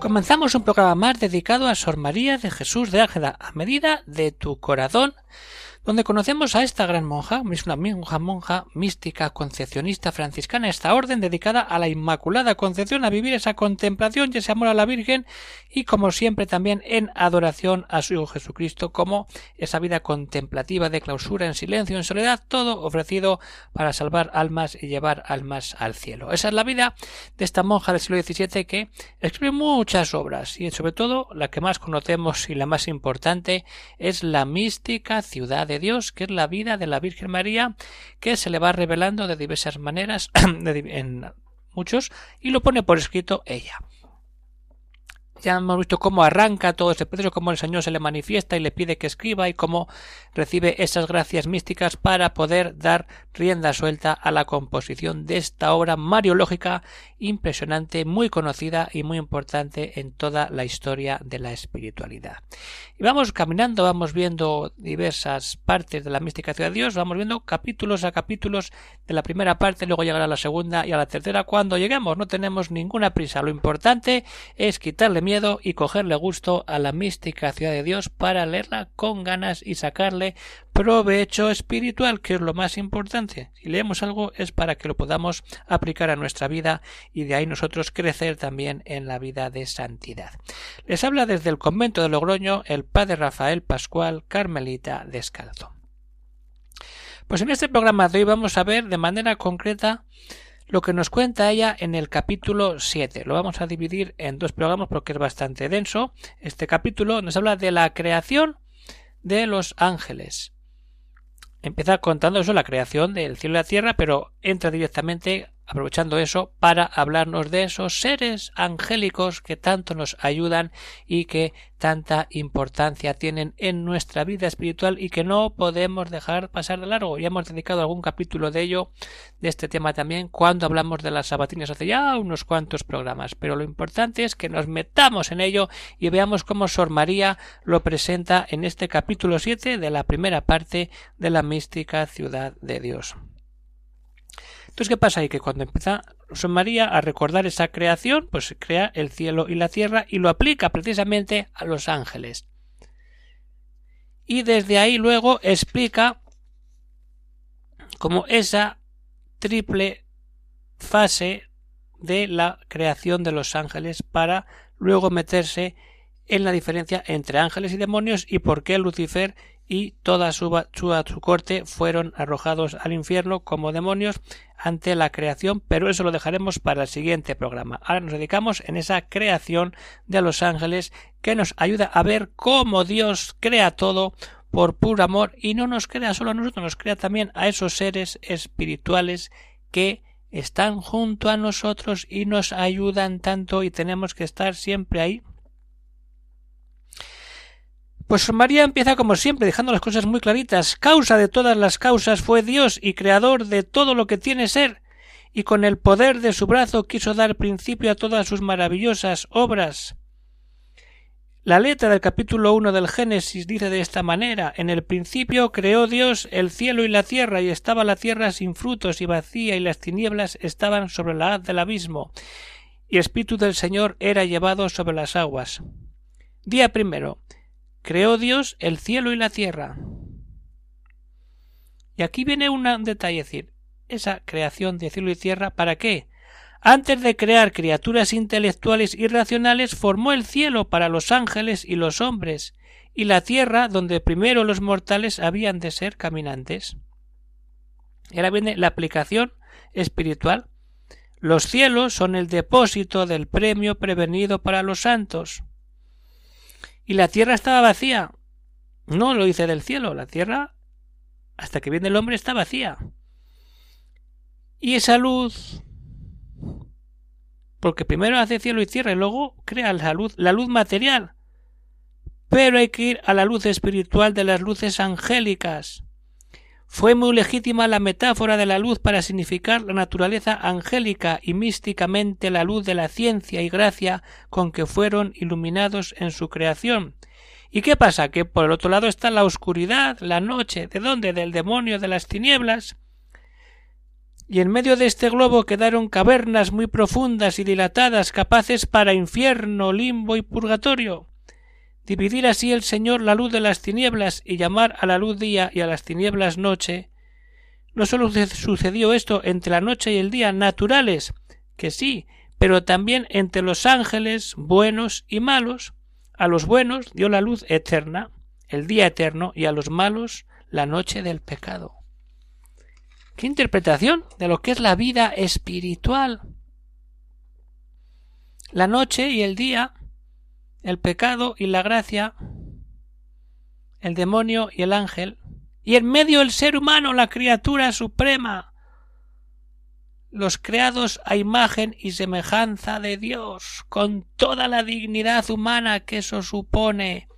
Comenzamos un programa más dedicado a Sor María de Jesús de Ágeda, a medida de tu corazón, donde conocemos a esta gran monja, es una monja, monja mística, concepcionista franciscana, esta orden dedicada a la Inmaculada Concepción, a vivir esa contemplación y ese amor a la Virgen y como siempre también en adoración a su Hijo Jesucristo, como esa vida contemplativa de clausura en silencio, en soledad, todo ofrecido para salvar almas y llevar almas al cielo. Esa es la vida de esta monja del siglo XVII que escribe muchas obras y sobre todo la que más conocemos y la más importante es la mística ciudad de Dios, que es la vida de la Virgen María, que se le va revelando de diversas maneras en muchos y lo pone por escrito ella. Ya hemos visto cómo arranca todo este proceso, cómo el Señor se le manifiesta y le pide que escriba y cómo recibe esas gracias místicas para poder dar rienda suelta a la composición de esta obra mariológica impresionante, muy conocida y muy importante en toda la historia de la espiritualidad. Y vamos caminando, vamos viendo diversas partes de la mística ciudad de Dios, vamos viendo capítulos a capítulos de la primera parte, luego llegará la segunda y a la tercera cuando lleguemos. No tenemos ninguna prisa. Lo importante es quitarle miedo y cogerle gusto a la mística ciudad de Dios para leerla con ganas y sacarle provecho espiritual, que es lo más importante. Si leemos algo es para que lo podamos aplicar a nuestra vida y de ahí nosotros crecer también en la vida de santidad. Les habla desde el convento de Logroño el padre Rafael Pascual Carmelita Descalzo. Pues en este programa de hoy vamos a ver de manera concreta lo que nos cuenta ella en el capítulo 7. Lo vamos a dividir en dos programas porque es bastante denso. Este capítulo nos habla de la creación de los ángeles. Empieza contando eso, la creación del cielo y la tierra, pero entra directamente aprovechando eso para hablarnos de esos seres angélicos que tanto nos ayudan y que tanta importancia tienen en nuestra vida espiritual y que no podemos dejar pasar de largo. Ya hemos dedicado algún capítulo de ello, de este tema también, cuando hablamos de las sabatinas hace ya unos cuantos programas. Pero lo importante es que nos metamos en ello y veamos cómo Sor María lo presenta en este capítulo 7 de la primera parte de la mística ciudad de Dios. Entonces, ¿qué pasa ahí? Que cuando empieza San María a recordar esa creación, pues crea el cielo y la tierra y lo aplica precisamente a los ángeles. Y desde ahí luego explica como esa triple fase de la creación de los ángeles para luego meterse en la diferencia entre ángeles y demonios y por qué Lucifer y toda su, corte fueron arrojados al infierno como demonios ante la creación, pero eso lo dejaremos para el siguiente programa. Ahora nos dedicamos en esa creación de los ángeles que nos ayuda a ver cómo Dios crea todo por puro amor y no nos crea solo a nosotros, nos crea también a esos seres espirituales que están junto a nosotros y nos ayudan tanto y tenemos que estar siempre ahí pues María empieza como siempre, dejando las cosas muy claritas. Causa de todas las causas fue Dios y creador de todo lo que tiene ser, y con el poder de su brazo quiso dar principio a todas sus maravillosas obras. La letra del capítulo 1 del Génesis dice de esta manera En el principio creó Dios el cielo y la tierra, y estaba la tierra sin frutos y vacía, y las tinieblas estaban sobre la haz del abismo, y el Espíritu del Señor era llevado sobre las aguas. Día primero creó Dios el cielo y la tierra. Y aquí viene un detalle, decir, esa creación de cielo y tierra, ¿para qué? Antes de crear criaturas intelectuales y racionales, formó el cielo para los ángeles y los hombres, y la tierra donde primero los mortales habían de ser caminantes. Ahora viene la aplicación espiritual. Los cielos son el depósito del premio prevenido para los santos y la tierra estaba vacía. No lo dice del cielo, la tierra, hasta que viene el hombre, está vacía. Y esa luz porque primero hace cielo y tierra y luego crea la luz, la luz material. Pero hay que ir a la luz espiritual de las luces angélicas. Fue muy legítima la metáfora de la luz para significar la naturaleza angélica y místicamente la luz de la ciencia y gracia con que fueron iluminados en su creación. ¿Y qué pasa? Que por el otro lado está la oscuridad, la noche, ¿de dónde? Del demonio de las tinieblas. Y en medio de este globo quedaron cavernas muy profundas y dilatadas, capaces para infierno, limbo y purgatorio dividir así el Señor la luz de las tinieblas y llamar a la luz día y a las tinieblas noche, no sólo sucedió esto entre la noche y el día naturales, que sí, pero también entre los ángeles buenos y malos. A los buenos dio la luz eterna, el día eterno, y a los malos la noche del pecado. ¿Qué interpretación de lo que es la vida espiritual? La noche y el día el pecado y la gracia, el demonio y el ángel, y en medio el ser humano, la criatura suprema, los creados a imagen y semejanza de Dios, con toda la dignidad humana que eso supone,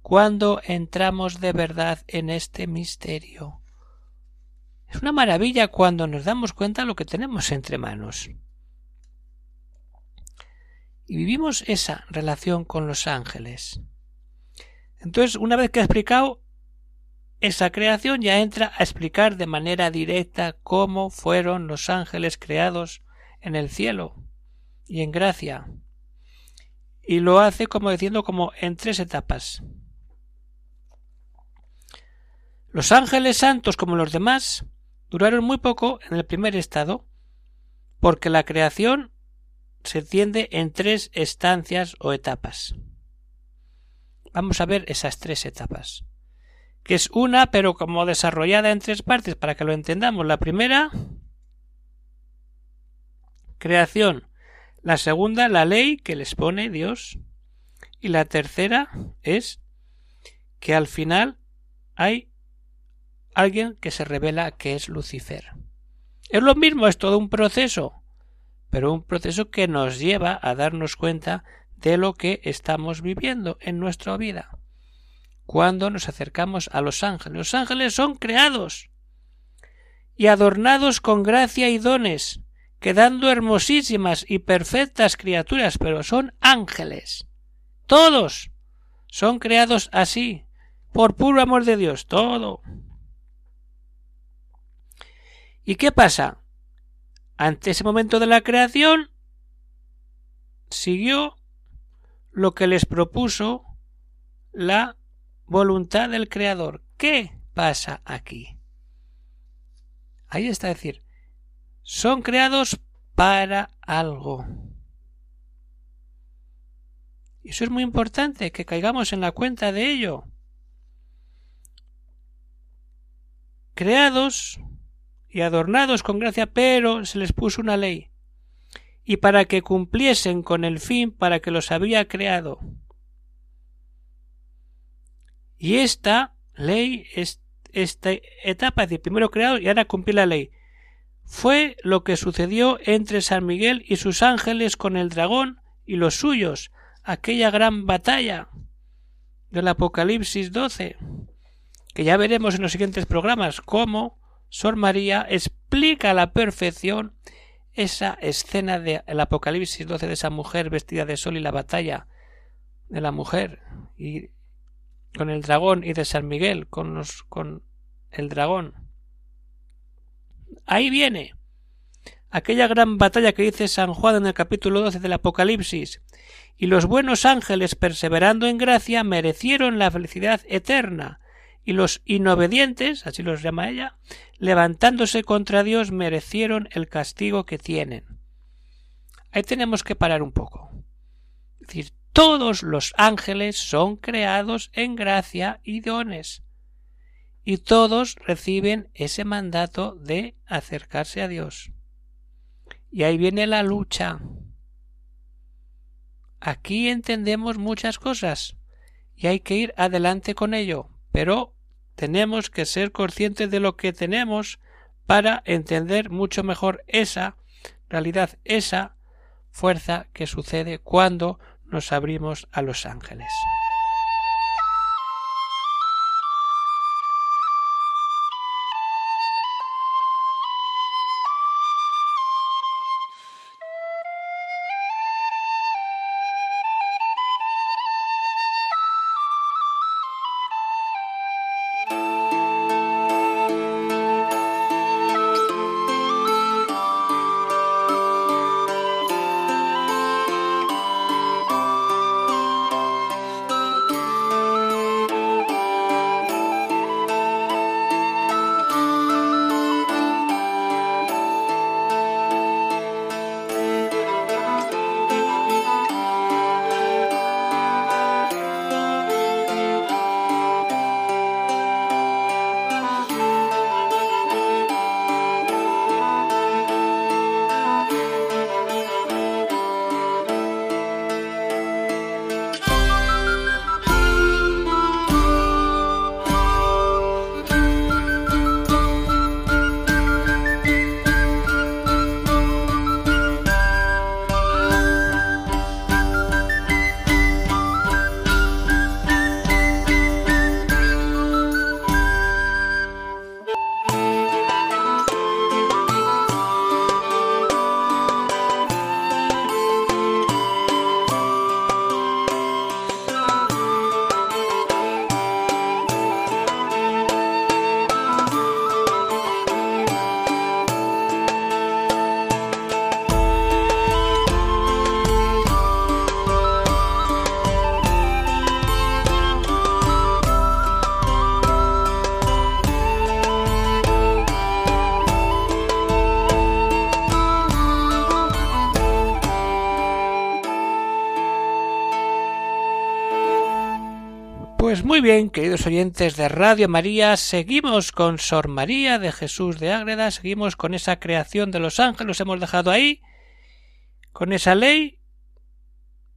cuando entramos de verdad en este misterio. Es una maravilla cuando nos damos cuenta de lo que tenemos entre manos. Y vivimos esa relación con los ángeles. Entonces, una vez que ha explicado esa creación, ya entra a explicar de manera directa cómo fueron los ángeles creados en el cielo y en gracia. Y lo hace como diciendo como en tres etapas. Los ángeles santos, como los demás, duraron muy poco en el primer estado, porque la creación se tiende en tres estancias o etapas. Vamos a ver esas tres etapas. Que es una, pero como desarrollada en tres partes para que lo entendamos. La primera, creación. La segunda, la ley que les pone Dios. Y la tercera es que al final hay alguien que se revela que es Lucifer. Es lo mismo, es todo un proceso pero un proceso que nos lleva a darnos cuenta de lo que estamos viviendo en nuestra vida. Cuando nos acercamos a los ángeles. Los ángeles son creados y adornados con gracia y dones, quedando hermosísimas y perfectas criaturas, pero son ángeles. Todos son creados así, por puro amor de Dios, todo. ¿Y qué pasa? Ante ese momento de la creación, siguió lo que les propuso la voluntad del Creador. ¿Qué pasa aquí? Ahí está decir, son creados para algo. Y eso es muy importante, que caigamos en la cuenta de ello. Creados y adornados con gracia, pero se les puso una ley, y para que cumpliesen con el fin para que los había creado. Y esta ley, esta etapa de primero creado y ahora cumplir la ley, fue lo que sucedió entre San Miguel y sus ángeles con el dragón y los suyos, aquella gran batalla del Apocalipsis 12, que ya veremos en los siguientes programas cómo Sor María explica a la perfección esa escena del Apocalipsis 12 de esa mujer vestida de sol y la batalla de la mujer y con el dragón y de San Miguel con los, con el dragón. Ahí viene aquella gran batalla que dice San Juan en el capítulo 12 del Apocalipsis y los buenos ángeles perseverando en gracia merecieron la felicidad eterna y los inobedientes, así los llama ella, levantándose contra Dios merecieron el castigo que tienen. Ahí tenemos que parar un poco. Es decir, todos los ángeles son creados en gracia y dones. Y todos reciben ese mandato de acercarse a Dios. Y ahí viene la lucha. Aquí entendemos muchas cosas y hay que ir adelante con ello, pero tenemos que ser conscientes de lo que tenemos para entender mucho mejor esa realidad, esa fuerza que sucede cuando nos abrimos a los ángeles. Pues muy bien, queridos oyentes de Radio María, seguimos con Sor María de Jesús de Ágreda, seguimos con esa creación de los ángeles, hemos dejado ahí, con esa ley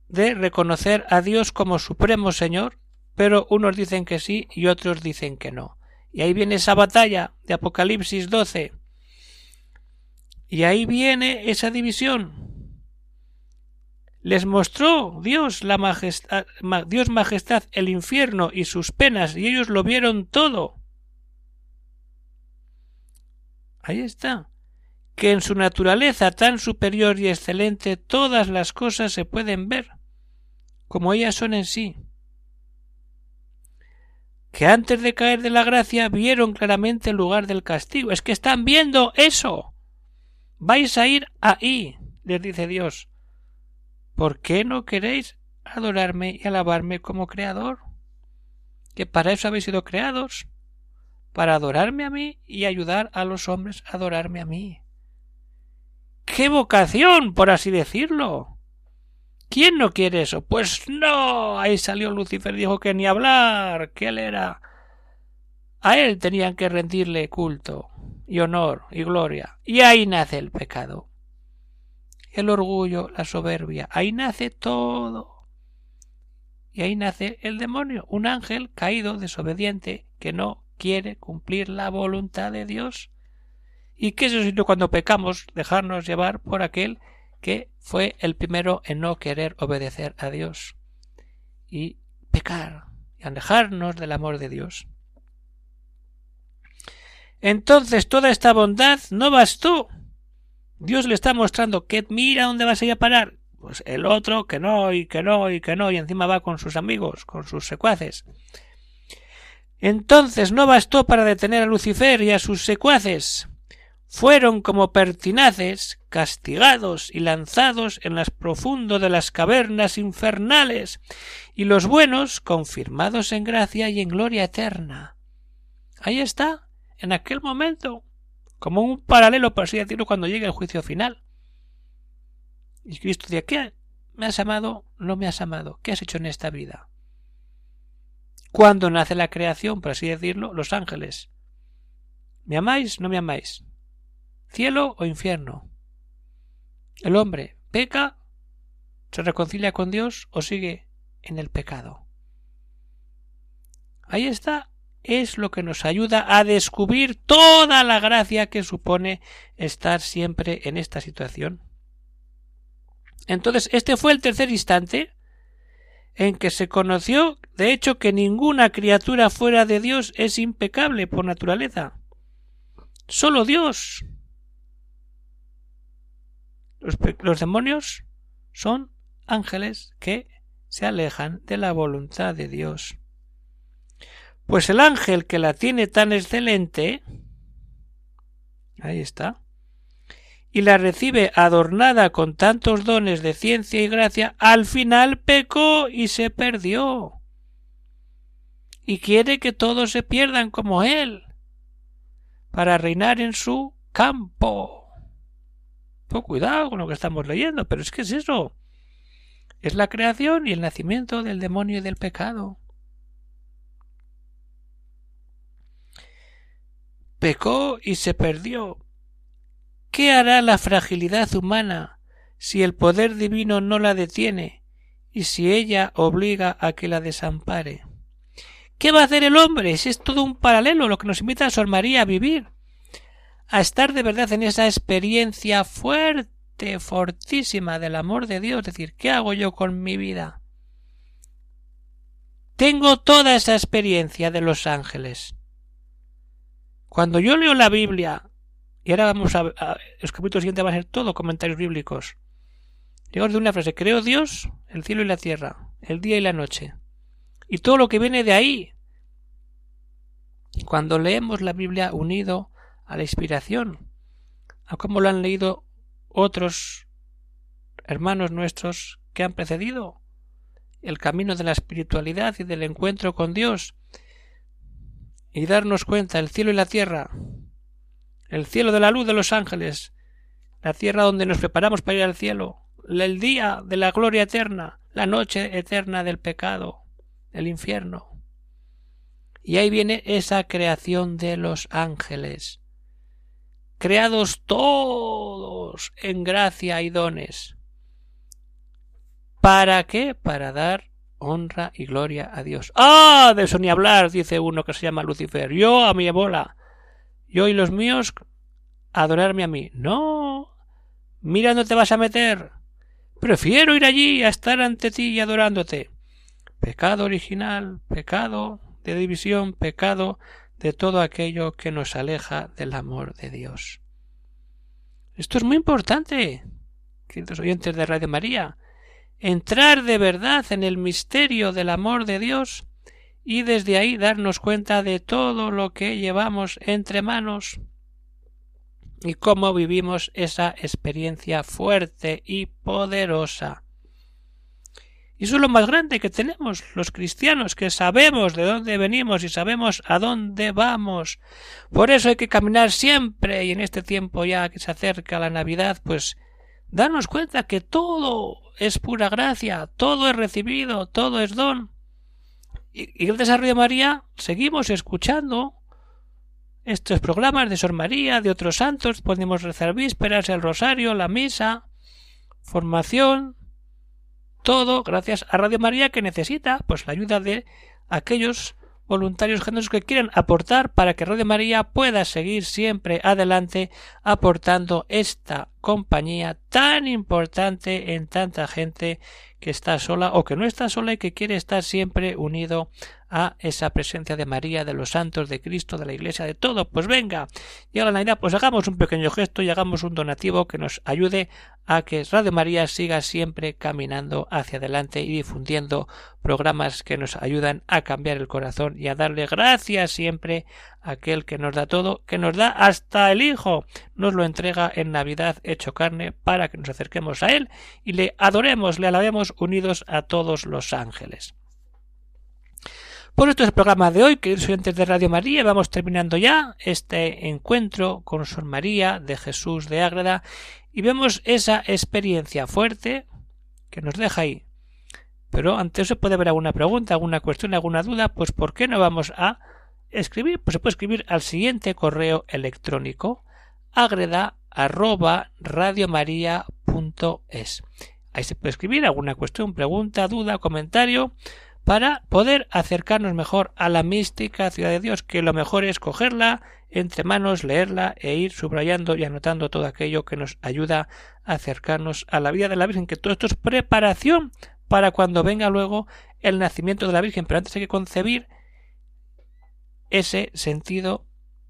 de reconocer a Dios como Supremo Señor, pero unos dicen que sí y otros dicen que no. Y ahí viene esa batalla de Apocalipsis 12. Y ahí viene esa división les mostró Dios la majestad, Dios majestad el infierno y sus penas y ellos lo vieron todo. Ahí está. Que en su naturaleza tan superior y excelente todas las cosas se pueden ver, como ellas son en sí. Que antes de caer de la gracia vieron claramente el lugar del castigo. Es que están viendo eso. Vais a ir ahí, les dice Dios ¿Por qué no queréis adorarme y alabarme como Creador? Que para eso habéis sido creados, para adorarme a mí y ayudar a los hombres a adorarme a mí. ¡Qué vocación, por así decirlo! ¿Quién no quiere eso? Pues no. Ahí salió Lucifer y dijo que ni hablar, que él era. A él tenían que rendirle culto y honor y gloria. Y ahí nace el pecado el orgullo, la soberbia. Ahí nace todo. Y ahí nace el demonio, un ángel caído, desobediente, que no quiere cumplir la voluntad de Dios. ¿Y qué es eso cuando pecamos dejarnos llevar por aquel que fue el primero en no querer obedecer a Dios y pecar y alejarnos del amor de Dios? Entonces toda esta bondad no bastó Dios le está mostrando que mira dónde vas a ir a parar. Pues el otro que no y que no y que no y encima va con sus amigos, con sus secuaces. Entonces no bastó para detener a Lucifer y a sus secuaces. Fueron como pertinaces, castigados y lanzados en las profundo de las cavernas infernales, y los buenos confirmados en gracia y en gloria eterna. Ahí está, en aquel momento, como un paralelo, por así decirlo, cuando llegue el juicio final. Y Cristo dice, ¿qué? ¿Me has amado? ¿No me has amado? ¿Qué has hecho en esta vida? Cuando nace la creación, por así decirlo, los ángeles. ¿Me amáis? ¿No me amáis? ¿Cielo o infierno? El hombre peca, se reconcilia con Dios o sigue en el pecado. Ahí está es lo que nos ayuda a descubrir toda la gracia que supone estar siempre en esta situación. Entonces, este fue el tercer instante en que se conoció, de hecho, que ninguna criatura fuera de Dios es impecable por naturaleza. Solo Dios. Los, demonios son ángeles que se alejan de la voluntad de Dios. Pues el ángel que la tiene tan excelente, ahí está, y la recibe adornada con tantos dones de ciencia y gracia, al final pecó y se perdió. Y quiere que todos se pierdan como él, para reinar en su campo. Pues cuidado con lo que estamos leyendo, pero es que es eso. Es la creación y el nacimiento del demonio y del pecado. Pecó y se perdió ¿Qué hará la fragilidad humana si el poder divino no la detiene y si ella obliga a que la desampare? ¿Qué va a hacer el hombre si es todo un paralelo lo que nos invita a Sor María a vivir? A estar de verdad en esa experiencia fuerte, fortísima del amor de Dios. Es decir, ¿qué hago yo con mi vida? Tengo toda esa experiencia de los ángeles. Cuando yo leo la Biblia y ahora vamos a, los capítulos siguientes van a ser todo comentarios bíblicos. Llegamos de una frase, creo Dios, el cielo y la tierra, el día y la noche. Y todo lo que viene de ahí. Cuando leemos la Biblia unido a la inspiración, a cómo lo han leído otros hermanos nuestros que han precedido, el camino de la espiritualidad y del encuentro con Dios, y darnos cuenta el cielo y la tierra, el cielo de la luz de los ángeles, la tierra donde nos preparamos para ir al cielo, el día de la gloria eterna, la noche eterna del pecado, el infierno. Y ahí viene esa creación de los ángeles, creados todos en gracia y dones. ¿Para qué? Para dar honra y gloria a Dios. ¡Ah! De eso ni hablar, dice uno que se llama Lucifer. Yo a mi bola yo y los míos adorarme a mí. No. Mira dónde te vas a meter. Prefiero ir allí a estar ante ti y adorándote. Pecado original, pecado de división, pecado de todo aquello que nos aleja del amor de Dios. Esto es muy importante, queridos oyentes de Radio María, entrar de verdad en el misterio del amor de Dios y desde ahí darnos cuenta de todo lo que llevamos entre manos y cómo vivimos esa experiencia fuerte y poderosa. Y eso es lo más grande que tenemos los cristianos, que sabemos de dónde venimos y sabemos a dónde vamos. Por eso hay que caminar siempre y en este tiempo ya que se acerca la Navidad, pues darnos cuenta que todo es pura gracia, todo es recibido, todo es don. Y, gracias a Radio María seguimos escuchando estos programas de Sor María, de otros santos, podemos rezar vísperas, el rosario, la misa, formación, todo gracias a Radio María que necesita pues la ayuda de aquellos voluntarios generosos que quieran aportar para que Radio María pueda seguir siempre adelante aportando esta compañía tan importante en tanta gente que está sola o que no está sola y que quiere estar siempre unido a esa presencia de María, de los santos, de Cristo, de la Iglesia, de todo. Pues venga, llega la Navidad, pues hagamos un pequeño gesto y hagamos un donativo que nos ayude a que Radio María siga siempre caminando hacia adelante y difundiendo programas que nos ayudan a cambiar el corazón y a darle gracias siempre a aquel que nos da todo, que nos da hasta el Hijo, nos lo entrega en Navidad hecho carne para que nos acerquemos a Él y le adoremos, le alabemos unidos a todos los ángeles. Por esto es el programa de hoy, queridos oyentes de Radio María. Vamos terminando ya este encuentro con Sor María de Jesús de Ágreda y vemos esa experiencia fuerte que nos deja ahí. Pero ante eso puede haber alguna pregunta, alguna cuestión, alguna duda, pues ¿por qué no vamos a escribir? Pues se puede escribir al siguiente correo electrónico agreda arroba radiomaria.es. Ahí se puede escribir alguna cuestión, pregunta, duda, comentario para poder acercarnos mejor a la mística ciudad de Dios, que lo mejor es cogerla entre manos, leerla e ir subrayando y anotando todo aquello que nos ayuda a acercarnos a la vida de la Virgen, que todo esto es preparación para cuando venga luego el nacimiento de la Virgen, pero antes hay que concebir ese sentido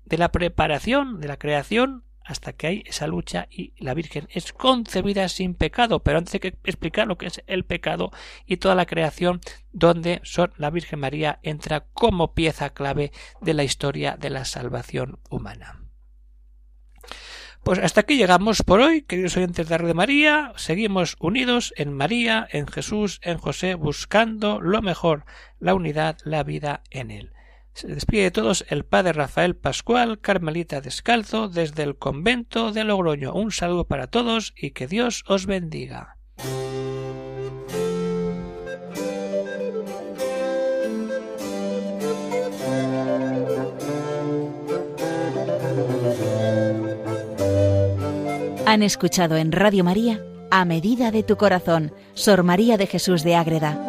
de la preparación, de la creación, hasta que hay esa lucha y la Virgen es concebida sin pecado. Pero antes hay que explicar lo que es el pecado y toda la creación donde la Virgen María entra como pieza clave de la historia de la salvación humana. Pues hasta aquí llegamos por hoy, queridos oyentes de de María. Seguimos unidos en María, en Jesús, en José, buscando lo mejor, la unidad, la vida en él. Se despide de todos el padre Rafael Pascual, Carmelita Descalzo, desde el convento de Logroño. Un saludo para todos y que Dios os bendiga. Han escuchado en Radio María, A Medida de tu Corazón, Sor María de Jesús de Ágreda